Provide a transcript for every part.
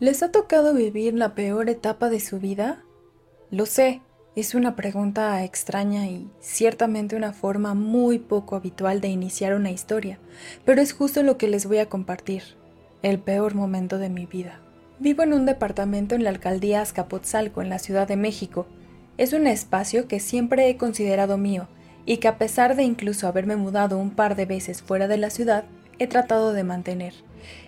¿Les ha tocado vivir la peor etapa de su vida? Lo sé, es una pregunta extraña y ciertamente una forma muy poco habitual de iniciar una historia, pero es justo lo que les voy a compartir, el peor momento de mi vida. Vivo en un departamento en la alcaldía Azcapotzalco, en la Ciudad de México. Es un espacio que siempre he considerado mío y que a pesar de incluso haberme mudado un par de veces fuera de la ciudad, he tratado de mantener.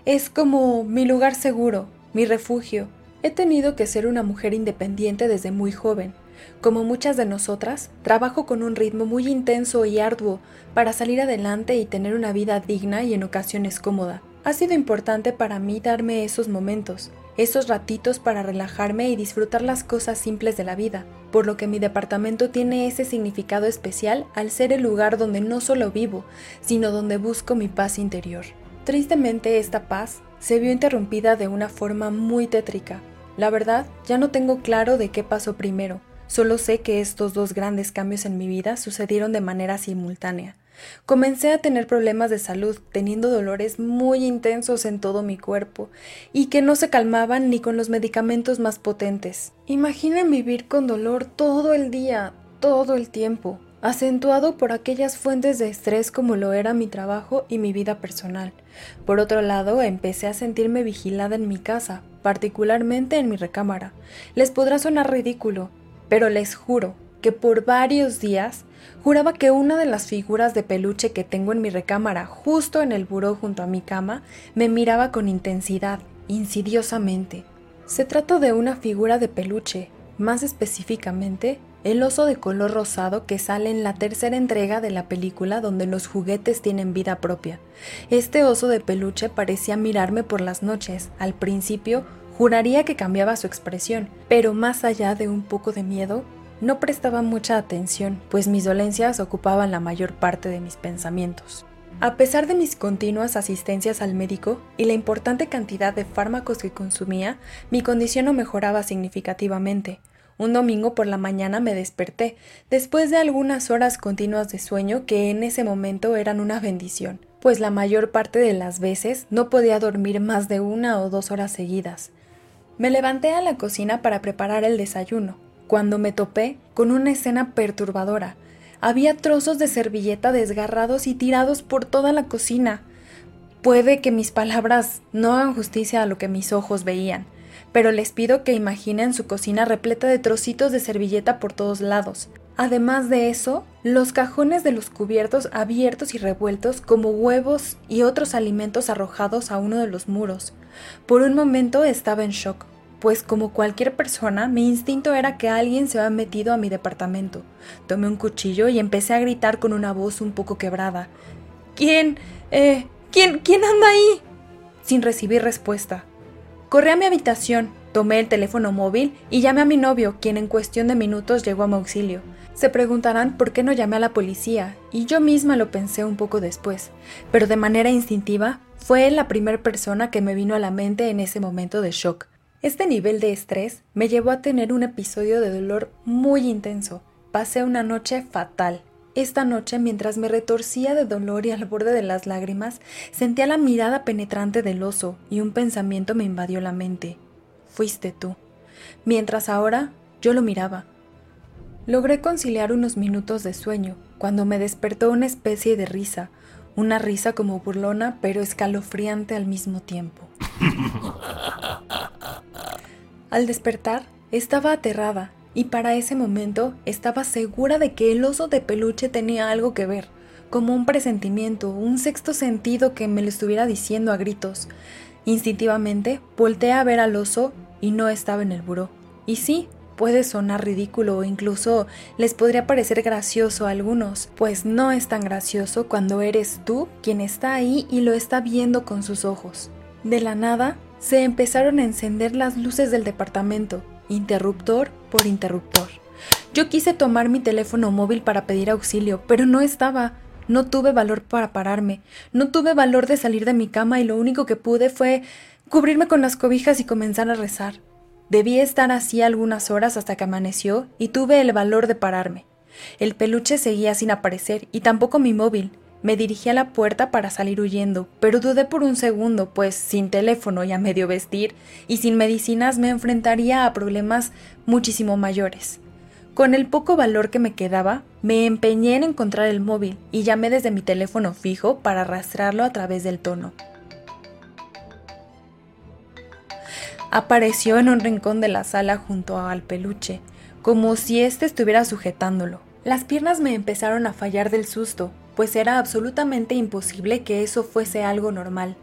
Es como mi lugar seguro, mi refugio. He tenido que ser una mujer independiente desde muy joven. Como muchas de nosotras, trabajo con un ritmo muy intenso y arduo para salir adelante y tener una vida digna y en ocasiones cómoda. Ha sido importante para mí darme esos momentos, esos ratitos para relajarme y disfrutar las cosas simples de la vida, por lo que mi departamento tiene ese significado especial al ser el lugar donde no solo vivo, sino donde busco mi paz interior. Tristemente esta paz se vio interrumpida de una forma muy tétrica. La verdad, ya no tengo claro de qué pasó primero, solo sé que estos dos grandes cambios en mi vida sucedieron de manera simultánea. Comencé a tener problemas de salud, teniendo dolores muy intensos en todo mi cuerpo, y que no se calmaban ni con los medicamentos más potentes. Imaginen vivir con dolor todo el día, todo el tiempo acentuado por aquellas fuentes de estrés como lo era mi trabajo y mi vida personal. Por otro lado, empecé a sentirme vigilada en mi casa, particularmente en mi recámara. Les podrá sonar ridículo, pero les juro que por varios días juraba que una de las figuras de peluche que tengo en mi recámara, justo en el buró junto a mi cama, me miraba con intensidad, insidiosamente. Se trata de una figura de peluche, más específicamente el oso de color rosado que sale en la tercera entrega de la película donde los juguetes tienen vida propia. Este oso de peluche parecía mirarme por las noches. Al principio juraría que cambiaba su expresión, pero más allá de un poco de miedo, no prestaba mucha atención, pues mis dolencias ocupaban la mayor parte de mis pensamientos. A pesar de mis continuas asistencias al médico y la importante cantidad de fármacos que consumía, mi condición no mejoraba significativamente. Un domingo por la mañana me desperté, después de algunas horas continuas de sueño que en ese momento eran una bendición, pues la mayor parte de las veces no podía dormir más de una o dos horas seguidas. Me levanté a la cocina para preparar el desayuno, cuando me topé con una escena perturbadora. Había trozos de servilleta desgarrados y tirados por toda la cocina. Puede que mis palabras no hagan justicia a lo que mis ojos veían pero les pido que imaginen su cocina repleta de trocitos de servilleta por todos lados. Además de eso, los cajones de los cubiertos abiertos y revueltos como huevos y otros alimentos arrojados a uno de los muros. Por un momento estaba en shock, pues como cualquier persona, mi instinto era que alguien se había metido a mi departamento. Tomé un cuchillo y empecé a gritar con una voz un poco quebrada. ¿Quién? Eh, ¿quién? ¿Quién anda ahí? Sin recibir respuesta. Corrí a mi habitación, tomé el teléfono móvil y llamé a mi novio, quien en cuestión de minutos llegó a mi auxilio. Se preguntarán por qué no llamé a la policía, y yo misma lo pensé un poco después, pero de manera instintiva fue la primera persona que me vino a la mente en ese momento de shock. Este nivel de estrés me llevó a tener un episodio de dolor muy intenso. Pasé una noche fatal. Esta noche, mientras me retorcía de dolor y al borde de las lágrimas, sentía la mirada penetrante del oso y un pensamiento me invadió la mente. Fuiste tú. Mientras ahora yo lo miraba. Logré conciliar unos minutos de sueño, cuando me despertó una especie de risa, una risa como burlona pero escalofriante al mismo tiempo. Al despertar, estaba aterrada y para ese momento estaba segura de que el oso de peluche tenía algo que ver, como un presentimiento, un sexto sentido que me lo estuviera diciendo a gritos. Instintivamente volteé a ver al oso y no estaba en el buró. Y sí, puede sonar ridículo o incluso les podría parecer gracioso a algunos, pues no es tan gracioso cuando eres tú quien está ahí y lo está viendo con sus ojos. De la nada, se empezaron a encender las luces del departamento interruptor por interruptor. Yo quise tomar mi teléfono móvil para pedir auxilio, pero no estaba. No tuve valor para pararme, no tuve valor de salir de mi cama y lo único que pude fue cubrirme con las cobijas y comenzar a rezar. Debí estar así algunas horas hasta que amaneció y tuve el valor de pararme. El peluche seguía sin aparecer y tampoco mi móvil. Me dirigí a la puerta para salir huyendo, pero dudé por un segundo, pues sin teléfono y a medio vestir y sin medicinas me enfrentaría a problemas muchísimo mayores. Con el poco valor que me quedaba, me empeñé en encontrar el móvil y llamé desde mi teléfono fijo para arrastrarlo a través del tono. Apareció en un rincón de la sala junto al peluche, como si éste estuviera sujetándolo. Las piernas me empezaron a fallar del susto, pues era absolutamente imposible que eso fuese algo normal.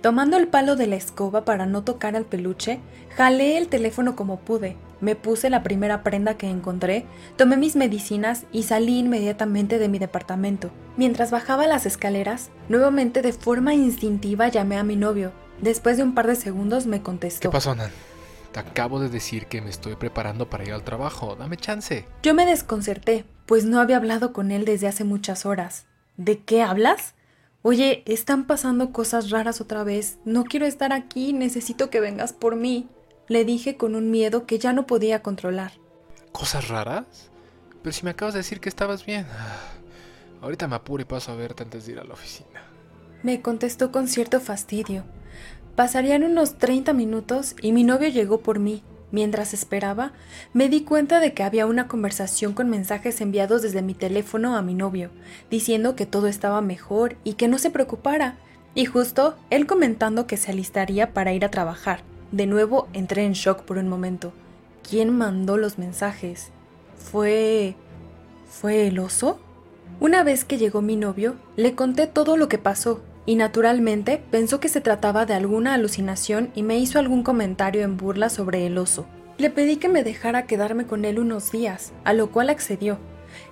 Tomando el palo de la escoba para no tocar al peluche, jalé el teléfono como pude, me puse la primera prenda que encontré, tomé mis medicinas y salí inmediatamente de mi departamento. Mientras bajaba las escaleras, nuevamente de forma instintiva llamé a mi novio. Después de un par de segundos me contestó. ¿Qué pasó, Nan? Te acabo de decir que me estoy preparando para ir al trabajo. Dame chance. Yo me desconcerté, pues no había hablado con él desde hace muchas horas. ¿De qué hablas? Oye, están pasando cosas raras otra vez. No quiero estar aquí, necesito que vengas por mí. Le dije con un miedo que ya no podía controlar. ¿Cosas raras? Pero si me acabas de decir que estabas bien. Ahorita me apuro y paso a verte antes de ir a la oficina. Me contestó con cierto fastidio. Pasarían unos 30 minutos y mi novio llegó por mí. Mientras esperaba, me di cuenta de que había una conversación con mensajes enviados desde mi teléfono a mi novio, diciendo que todo estaba mejor y que no se preocupara, y justo él comentando que se alistaría para ir a trabajar. De nuevo entré en shock por un momento. ¿Quién mandó los mensajes? ¿Fue... ¿Fue el oso? Una vez que llegó mi novio, le conté todo lo que pasó y naturalmente pensó que se trataba de alguna alucinación y me hizo algún comentario en burla sobre el oso. Le pedí que me dejara quedarme con él unos días, a lo cual accedió.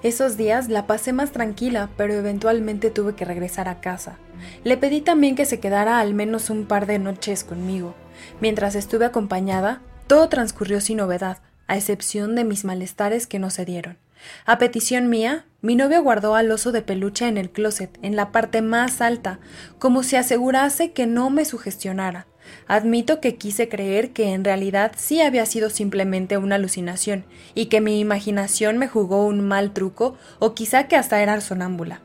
Esos días la pasé más tranquila, pero eventualmente tuve que regresar a casa. Le pedí también que se quedara al menos un par de noches conmigo. Mientras estuve acompañada, todo transcurrió sin novedad, a excepción de mis malestares que no se dieron. A petición mía, mi novio guardó al oso de peluche en el closet, en la parte más alta, como si asegurase que no me sugestionara. Admito que quise creer que en realidad sí había sido simplemente una alucinación, y que mi imaginación me jugó un mal truco, o quizá que hasta era sonámbula.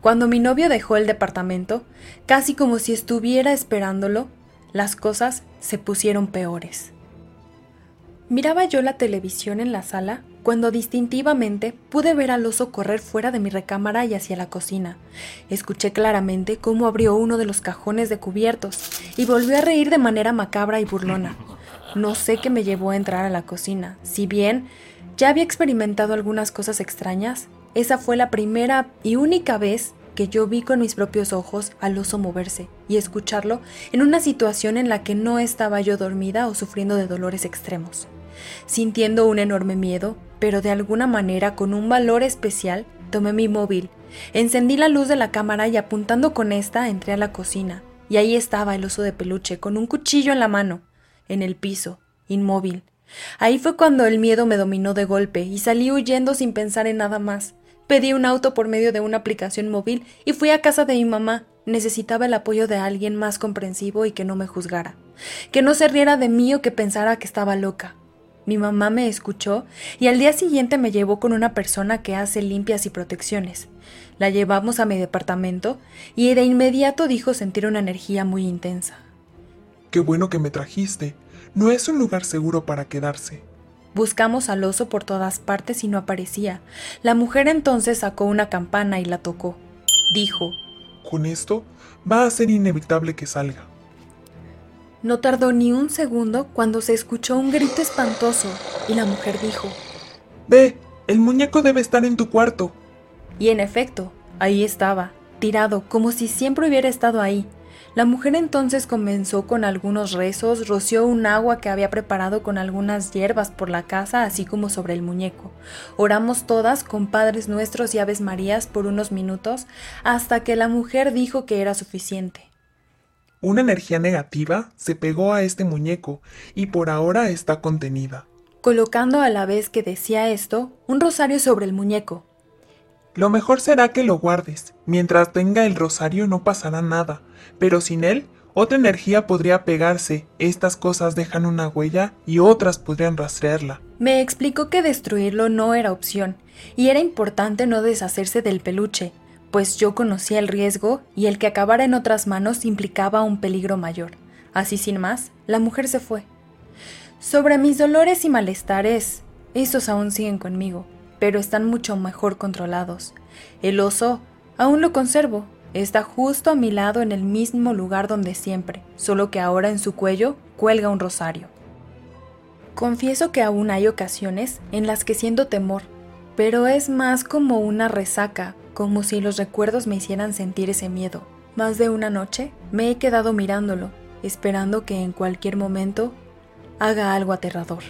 Cuando mi novio dejó el departamento, casi como si estuviera esperándolo, las cosas se pusieron peores. Miraba yo la televisión en la sala cuando distintivamente pude ver al oso correr fuera de mi recámara y hacia la cocina. Escuché claramente cómo abrió uno de los cajones de cubiertos y volvió a reír de manera macabra y burlona. No sé qué me llevó a entrar a la cocina. Si bien ya había experimentado algunas cosas extrañas, esa fue la primera y única vez que yo vi con mis propios ojos al oso moverse y escucharlo en una situación en la que no estaba yo dormida o sufriendo de dolores extremos sintiendo un enorme miedo, pero de alguna manera con un valor especial, tomé mi móvil, encendí la luz de la cámara y apuntando con esta entré a la cocina, y ahí estaba el oso de peluche con un cuchillo en la mano, en el piso, inmóvil. Ahí fue cuando el miedo me dominó de golpe y salí huyendo sin pensar en nada más. Pedí un auto por medio de una aplicación móvil y fui a casa de mi mamá. Necesitaba el apoyo de alguien más comprensivo y que no me juzgara, que no se riera de mí o que pensara que estaba loca. Mi mamá me escuchó y al día siguiente me llevó con una persona que hace limpias y protecciones. La llevamos a mi departamento y de inmediato dijo sentir una energía muy intensa. Qué bueno que me trajiste. No es un lugar seguro para quedarse. Buscamos al oso por todas partes y no aparecía. La mujer entonces sacó una campana y la tocó. Dijo, Con esto va a ser inevitable que salga. No tardó ni un segundo cuando se escuchó un grito espantoso y la mujer dijo, Ve, el muñeco debe estar en tu cuarto. Y en efecto, ahí estaba, tirado, como si siempre hubiera estado ahí. La mujer entonces comenzó con algunos rezos, roció un agua que había preparado con algunas hierbas por la casa, así como sobre el muñeco. Oramos todas con Padres Nuestros y Aves Marías por unos minutos, hasta que la mujer dijo que era suficiente. Una energía negativa se pegó a este muñeco y por ahora está contenida. Colocando a la vez que decía esto, un rosario sobre el muñeco. Lo mejor será que lo guardes. Mientras tenga el rosario no pasará nada, pero sin él, otra energía podría pegarse. Estas cosas dejan una huella y otras podrían rastrearla. Me explicó que destruirlo no era opción, y era importante no deshacerse del peluche, pues yo conocía el riesgo y el que acabara en otras manos implicaba un peligro mayor. Así sin más, la mujer se fue. Sobre mis dolores y malestares, esos aún siguen conmigo, pero están mucho mejor controlados. El oso aún lo conservo, está justo a mi lado en el mismo lugar donde siempre, solo que ahora en su cuello cuelga un rosario. Confieso que aún hay ocasiones en las que siento temor, pero es más como una resaca, como si los recuerdos me hicieran sentir ese miedo. Más de una noche me he quedado mirándolo, esperando que en cualquier momento haga algo aterrador.